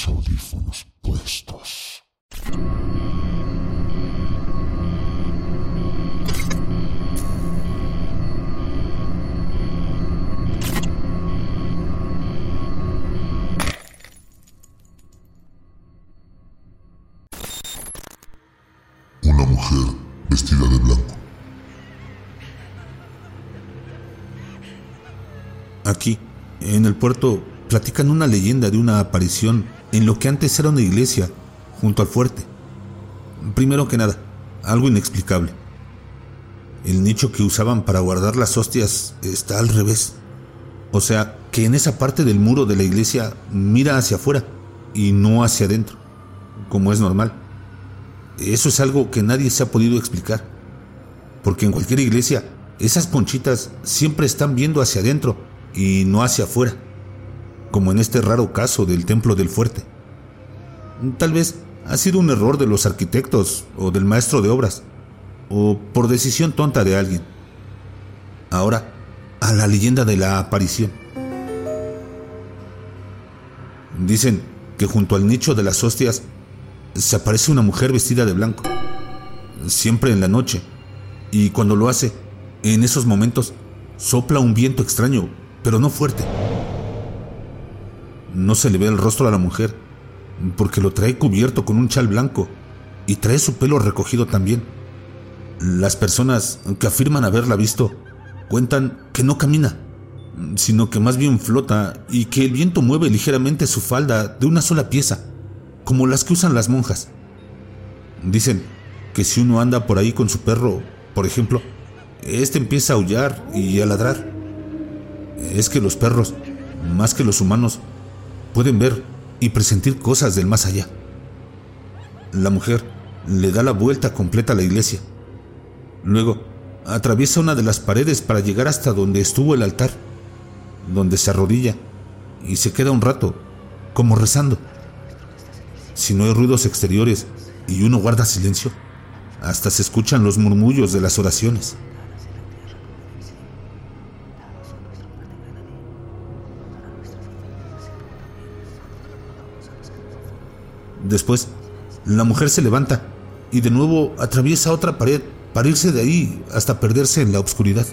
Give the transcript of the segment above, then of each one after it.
los audífonos puestos. Una mujer vestida de blanco. Aquí, en el puerto, platican una leyenda de una aparición en lo que antes era una iglesia, junto al fuerte. Primero que nada, algo inexplicable. El nicho que usaban para guardar las hostias está al revés. O sea, que en esa parte del muro de la iglesia mira hacia afuera y no hacia adentro, como es normal. Eso es algo que nadie se ha podido explicar. Porque en cualquier iglesia, esas ponchitas siempre están viendo hacia adentro y no hacia afuera, como en este raro caso del templo del fuerte. Tal vez ha sido un error de los arquitectos o del maestro de obras, o por decisión tonta de alguien. Ahora, a la leyenda de la aparición. Dicen que junto al nicho de las hostias se aparece una mujer vestida de blanco, siempre en la noche, y cuando lo hace, en esos momentos, sopla un viento extraño, pero no fuerte. No se le ve el rostro a la mujer, porque lo trae cubierto con un chal blanco y trae su pelo recogido también. Las personas que afirman haberla visto cuentan que no camina, sino que más bien flota y que el viento mueve ligeramente su falda de una sola pieza, como las que usan las monjas. Dicen que si uno anda por ahí con su perro, por ejemplo, este empieza a aullar y a ladrar. Es que los perros, más que los humanos, pueden ver y presentir cosas del más allá. La mujer le da la vuelta completa a la iglesia. Luego, atraviesa una de las paredes para llegar hasta donde estuvo el altar, donde se arrodilla y se queda un rato, como rezando. Si no hay ruidos exteriores y uno guarda silencio, hasta se escuchan los murmullos de las oraciones. Después, la mujer se levanta y de nuevo atraviesa otra pared para irse de ahí hasta perderse en la oscuridad.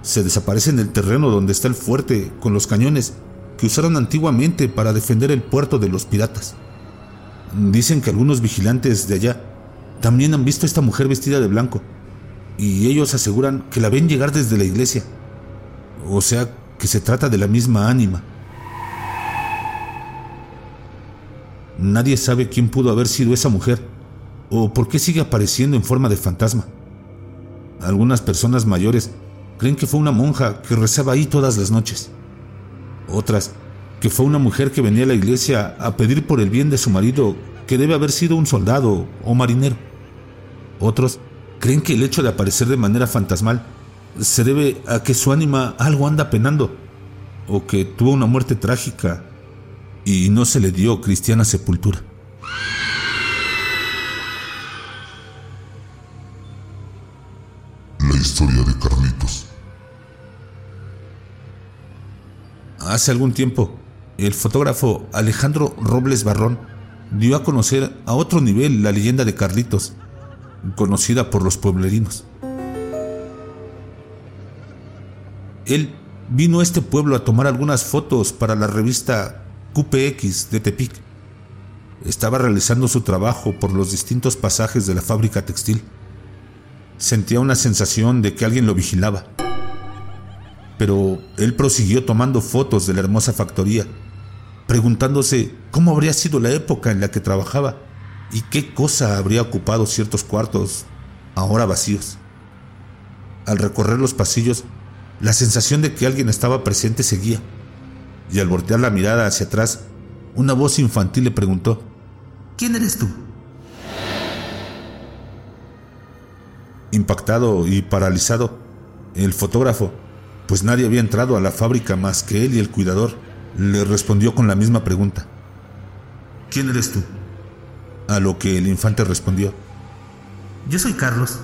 Se desaparece en el terreno donde está el fuerte con los cañones que usaron antiguamente para defender el puerto de los piratas. Dicen que algunos vigilantes de allá también han visto a esta mujer vestida de blanco y ellos aseguran que la ven llegar desde la iglesia. O sea, que se trata de la misma ánima. Nadie sabe quién pudo haber sido esa mujer o por qué sigue apareciendo en forma de fantasma. Algunas personas mayores creen que fue una monja que rezaba ahí todas las noches. Otras que fue una mujer que venía a la iglesia a pedir por el bien de su marido, que debe haber sido un soldado o marinero. Otros creen que el hecho de aparecer de manera fantasmal se debe a que su ánima algo anda penando, o que tuvo una muerte trágica y no se le dio cristiana sepultura. La historia de Carlitos. Hace algún tiempo, el fotógrafo Alejandro Robles Barrón dio a conocer a otro nivel la leyenda de Carlitos, conocida por los pueblerinos. Él vino a este pueblo a tomar algunas fotos para la revista QPX de Tepic. Estaba realizando su trabajo por los distintos pasajes de la fábrica textil. Sentía una sensación de que alguien lo vigilaba. Pero él prosiguió tomando fotos de la hermosa factoría, preguntándose cómo habría sido la época en la que trabajaba y qué cosa habría ocupado ciertos cuartos ahora vacíos. Al recorrer los pasillos, la sensación de que alguien estaba presente seguía, y al voltear la mirada hacia atrás, una voz infantil le preguntó, ¿Quién eres tú? Impactado y paralizado, el fotógrafo, pues nadie había entrado a la fábrica más que él y el cuidador, le respondió con la misma pregunta. ¿Quién eres tú? A lo que el infante respondió. Yo soy Carlos.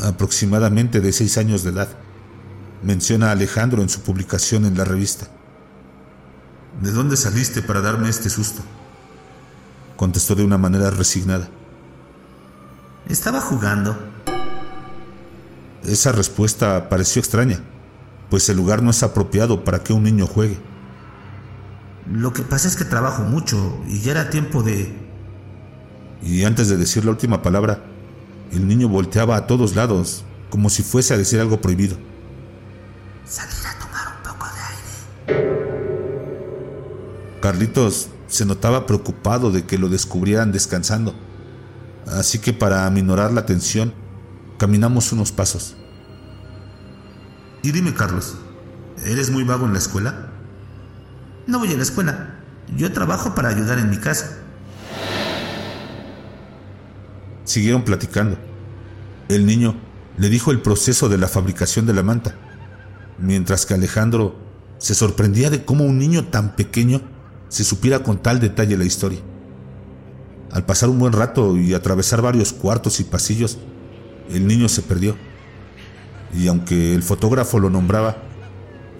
Aproximadamente de seis años de edad, menciona Alejandro en su publicación en la revista. ¿De dónde saliste para darme este susto? Contestó de una manera resignada. Estaba jugando. Esa respuesta pareció extraña, pues el lugar no es apropiado para que un niño juegue. Lo que pasa es que trabajo mucho y ya era tiempo de... Y antes de decir la última palabra, el niño volteaba a todos lados, como si fuese a decir algo prohibido. Salir a tomar un poco de aire. Carlitos se notaba preocupado de que lo descubrieran descansando, así que para aminorar la tensión, caminamos unos pasos. Y dime, Carlos, ¿eres muy vago en la escuela? No voy a la escuela. Yo trabajo para ayudar en mi casa. Siguieron platicando. El niño le dijo el proceso de la fabricación de la manta, mientras que Alejandro se sorprendía de cómo un niño tan pequeño se supiera con tal detalle la historia. Al pasar un buen rato y atravesar varios cuartos y pasillos, el niño se perdió. Y aunque el fotógrafo lo nombraba,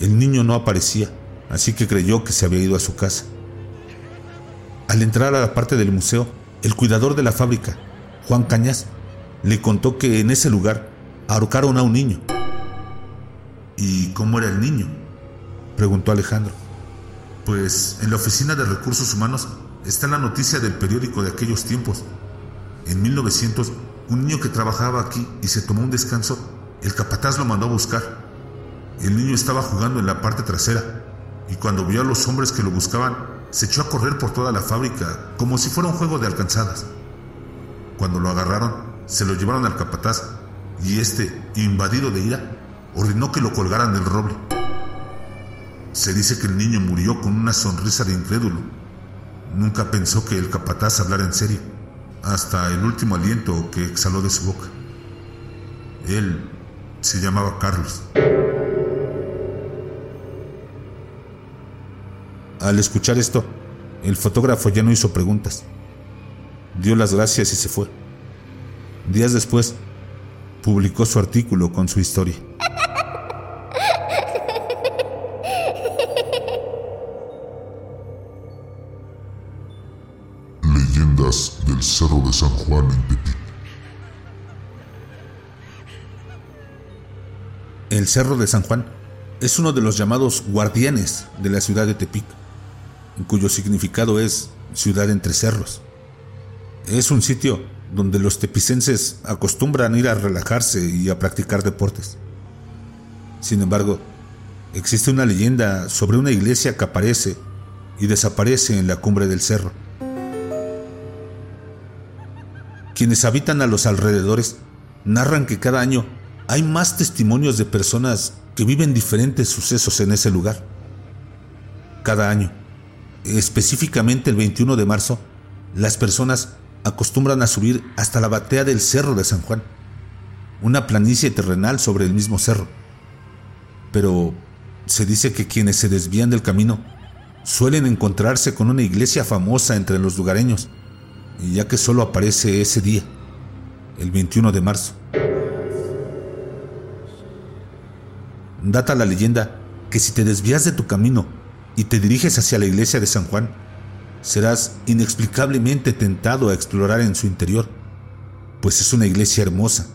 el niño no aparecía, así que creyó que se había ido a su casa. Al entrar a la parte del museo, el cuidador de la fábrica, Juan Cañas, le contó que en ese lugar ahorcaron a un niño. ¿Y cómo era el niño? preguntó Alejandro. Pues en la oficina de recursos humanos está la noticia del periódico de aquellos tiempos. En 1900, un niño que trabajaba aquí y se tomó un descanso, el capataz lo mandó a buscar. El niño estaba jugando en la parte trasera y cuando vio a los hombres que lo buscaban, se echó a correr por toda la fábrica como si fuera un juego de alcanzadas. Cuando lo agarraron, se lo llevaron al capataz y este, invadido de ira, ordenó que lo colgaran del roble. Se dice que el niño murió con una sonrisa de incrédulo. Nunca pensó que el capataz hablara en serio, hasta el último aliento que exhaló de su boca. Él se llamaba Carlos. Al escuchar esto, el fotógrafo ya no hizo preguntas. Dio las gracias y se fue. Días después, publicó su artículo con su historia. Cerro de San Juan en Tepic. El Cerro de San Juan es uno de los llamados guardianes de la ciudad de Tepic, cuyo significado es ciudad entre cerros. Es un sitio donde los tepicenses acostumbran ir a relajarse y a practicar deportes. Sin embargo, existe una leyenda sobre una iglesia que aparece y desaparece en la cumbre del cerro. Quienes habitan a los alrededores narran que cada año hay más testimonios de personas que viven diferentes sucesos en ese lugar. Cada año, específicamente el 21 de marzo, las personas acostumbran a subir hasta la batea del Cerro de San Juan, una planicie terrenal sobre el mismo cerro. Pero se dice que quienes se desvían del camino suelen encontrarse con una iglesia famosa entre los lugareños, ya que solo aparece ese día, el 21 de marzo. Data la leyenda que si te desvías de tu camino y te diriges hacia la iglesia de San Juan, serás inexplicablemente tentado a explorar en su interior, pues es una iglesia hermosa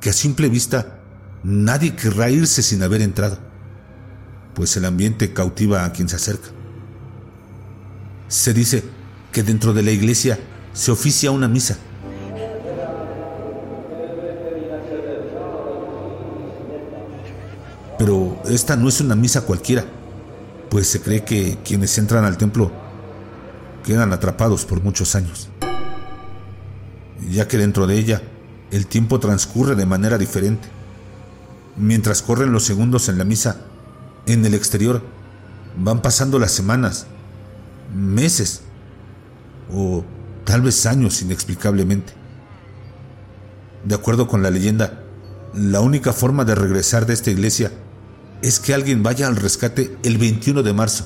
que a simple vista nadie querrá irse sin haber entrado, pues el ambiente cautiva a quien se acerca. Se dice que dentro de la iglesia se oficia una misa. Pero esta no es una misa cualquiera, pues se cree que quienes entran al templo quedan atrapados por muchos años, ya que dentro de ella el tiempo transcurre de manera diferente. Mientras corren los segundos en la misa, en el exterior van pasando las semanas, meses o tal vez años inexplicablemente. De acuerdo con la leyenda, la única forma de regresar de esta iglesia es que alguien vaya al rescate el 21 de marzo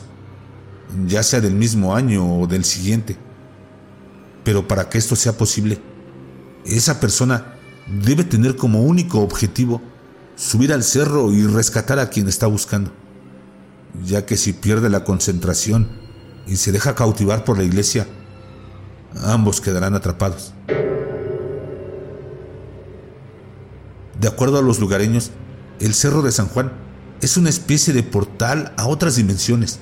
ya sea del mismo año o del siguiente. Pero para que esto sea posible, esa persona debe tener como único objetivo subir al cerro y rescatar a quien está buscando, ya que si pierde la concentración y se deja cautivar por la iglesia, ambos quedarán atrapados. De acuerdo a los lugareños, el Cerro de San Juan es una especie de portal a otras dimensiones.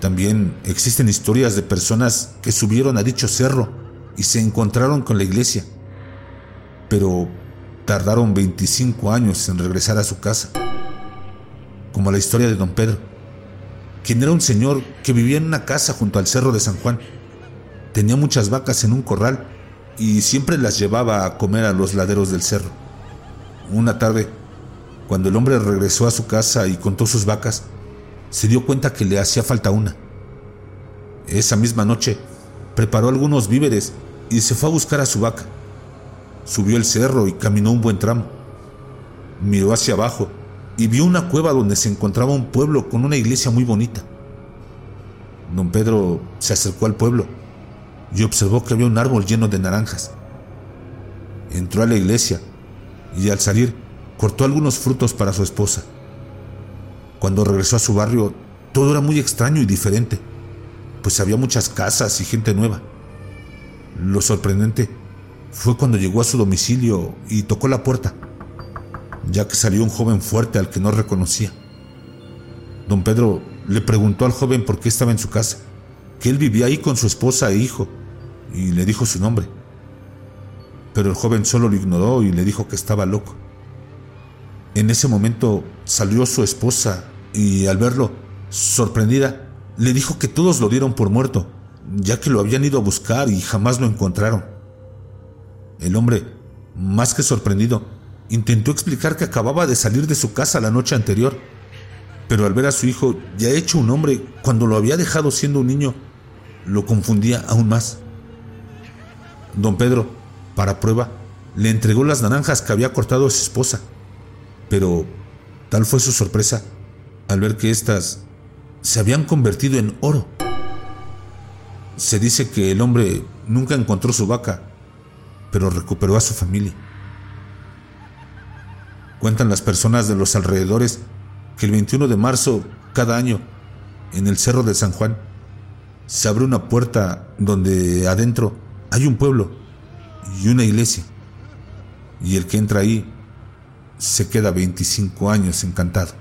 También existen historias de personas que subieron a dicho cerro y se encontraron con la iglesia, pero tardaron 25 años en regresar a su casa, como la historia de don Pedro, quien era un señor que vivía en una casa junto al Cerro de San Juan. Tenía muchas vacas en un corral y siempre las llevaba a comer a los laderos del cerro. Una tarde, cuando el hombre regresó a su casa y contó sus vacas, se dio cuenta que le hacía falta una. Esa misma noche, preparó algunos víveres y se fue a buscar a su vaca. Subió el cerro y caminó un buen tramo. Miró hacia abajo y vio una cueva donde se encontraba un pueblo con una iglesia muy bonita. Don Pedro se acercó al pueblo y observó que había un árbol lleno de naranjas. Entró a la iglesia y al salir cortó algunos frutos para su esposa. Cuando regresó a su barrio, todo era muy extraño y diferente, pues había muchas casas y gente nueva. Lo sorprendente fue cuando llegó a su domicilio y tocó la puerta, ya que salió un joven fuerte al que no reconocía. Don Pedro le preguntó al joven por qué estaba en su casa, que él vivía ahí con su esposa e hijo, y le dijo su nombre. Pero el joven solo lo ignoró y le dijo que estaba loco. En ese momento salió su esposa y al verlo, sorprendida, le dijo que todos lo dieron por muerto, ya que lo habían ido a buscar y jamás lo encontraron. El hombre, más que sorprendido, intentó explicar que acababa de salir de su casa la noche anterior, pero al ver a su hijo ya hecho un hombre cuando lo había dejado siendo un niño, lo confundía aún más. Don Pedro, para prueba, le entregó las naranjas que había cortado a su esposa, pero tal fue su sorpresa al ver que éstas se habían convertido en oro. Se dice que el hombre nunca encontró su vaca, pero recuperó a su familia. Cuentan las personas de los alrededores que el 21 de marzo cada año, en el Cerro de San Juan, se abre una puerta donde adentro hay un pueblo y una iglesia. Y el que entra ahí se queda 25 años encantado.